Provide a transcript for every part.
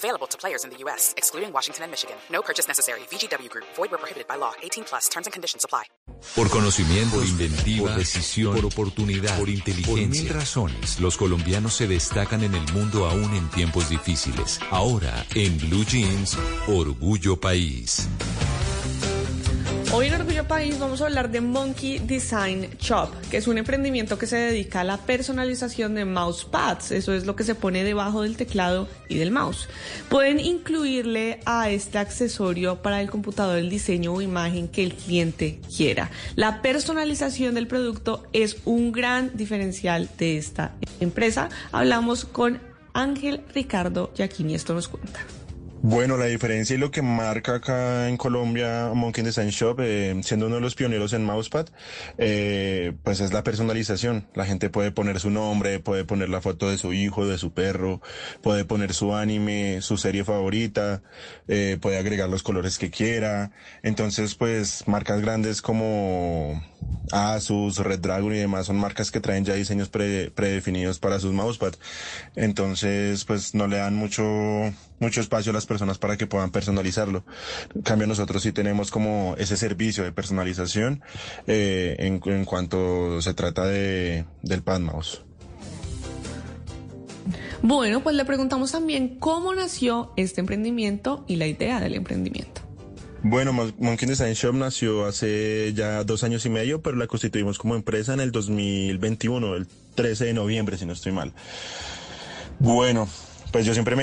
Available to players in the U.S., excluding Washington and Michigan. No purchase necessary. VGW Group. Void where prohibited by law. 18 plus. Terms and conditions apply. Por conocimiento, por inventiva, por decisión, por oportunidad, por inteligencia. Por mil razones, los colombianos se destacan en el mundo aún en tiempos difíciles. Ahora, en Blue Jeans, Orgullo País. Hoy en Orgullo País vamos a hablar de Monkey Design Shop, que es un emprendimiento que se dedica a la personalización de mousepads. Eso es lo que se pone debajo del teclado y del mouse. Pueden incluirle a este accesorio para el computador el diseño o imagen que el cliente quiera. La personalización del producto es un gran diferencial de esta empresa. Hablamos con Ángel Ricardo Yaquini, esto nos cuenta. Bueno, la diferencia y lo que marca acá en Colombia Monkey Design Shop, eh, siendo uno de los pioneros en Mousepad, eh, pues es la personalización. La gente puede poner su nombre, puede poner la foto de su hijo, de su perro, puede poner su anime, su serie favorita, eh, puede agregar los colores que quiera. Entonces, pues marcas grandes como Asus, Red Dragon y demás son marcas que traen ya diseños predefinidos para sus mousepad. Entonces, pues no le dan mucho, mucho espacio a las personas para que puedan personalizarlo. En cambio, nosotros sí tenemos como ese servicio de personalización eh, en, en, cuanto se trata de, del pad mouse. Bueno, pues le preguntamos también cómo nació este emprendimiento y la idea del emprendimiento. Bueno, Monkey Design Shop nació hace ya dos años y medio, pero la constituimos como empresa en el 2021, el 13 de noviembre, si no estoy mal. Bueno, pues yo siempre me...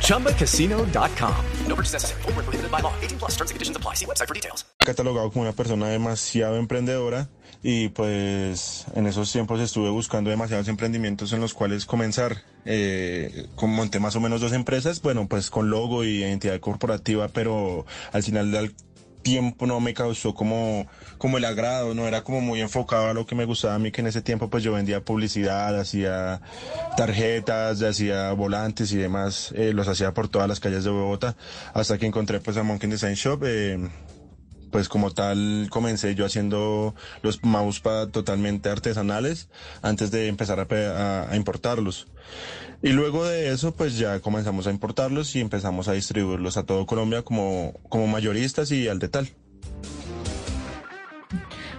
ChumbaCasino.com. No purchase necessary. Forward, prohibited by law. 18 plus terms and conditions apply. See website for details. Catalogado como una persona demasiado emprendedora y pues en esos tiempos estuve buscando demasiados emprendimientos en los cuales comenzar. Eh, monté más o menos dos empresas, bueno, pues con logo y identidad corporativa, pero al final del tiempo no me causó como, como el agrado, no era como muy enfocado a lo que me gustaba a mí, que en ese tiempo pues yo vendía publicidad, hacía tarjetas, hacía volantes y demás, eh, los hacía por todas las calles de Bogotá, hasta que encontré pues a Monkey Design Shop, eh, pues como tal comencé yo haciendo los mousepad totalmente artesanales antes de empezar a, a, importarlos. Y luego de eso pues ya comenzamos a importarlos y empezamos a distribuirlos a todo Colombia como, como mayoristas y al de tal.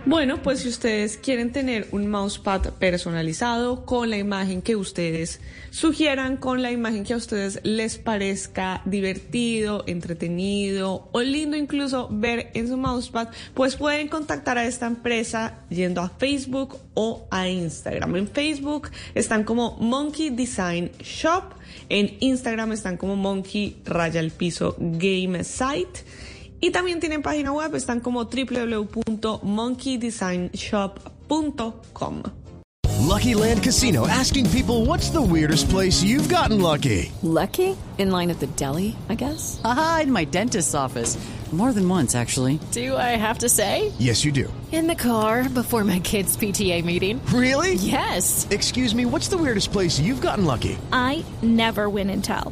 Bueno, pues si ustedes quieren tener un mousepad personalizado con la imagen que ustedes sugieran, con la imagen que a ustedes les parezca divertido, entretenido o lindo incluso ver en su mousepad, pues pueden contactar a esta empresa yendo a Facebook o a Instagram. En Facebook están como Monkey Design Shop, en Instagram están como Monkey Raya el Piso Game Site. Y también tienen página web, están como www.monkeydesignshop.com. Lucky Land Casino asking people what's the weirdest place you've gotten lucky? Lucky? In line at the deli, I guess. Aha, in my dentist's office. More than once, actually. Do I have to say? Yes, you do. In the car before my kids' PTA meeting. Really? Yes. Excuse me, what's the weirdest place you've gotten lucky? I never win and tell.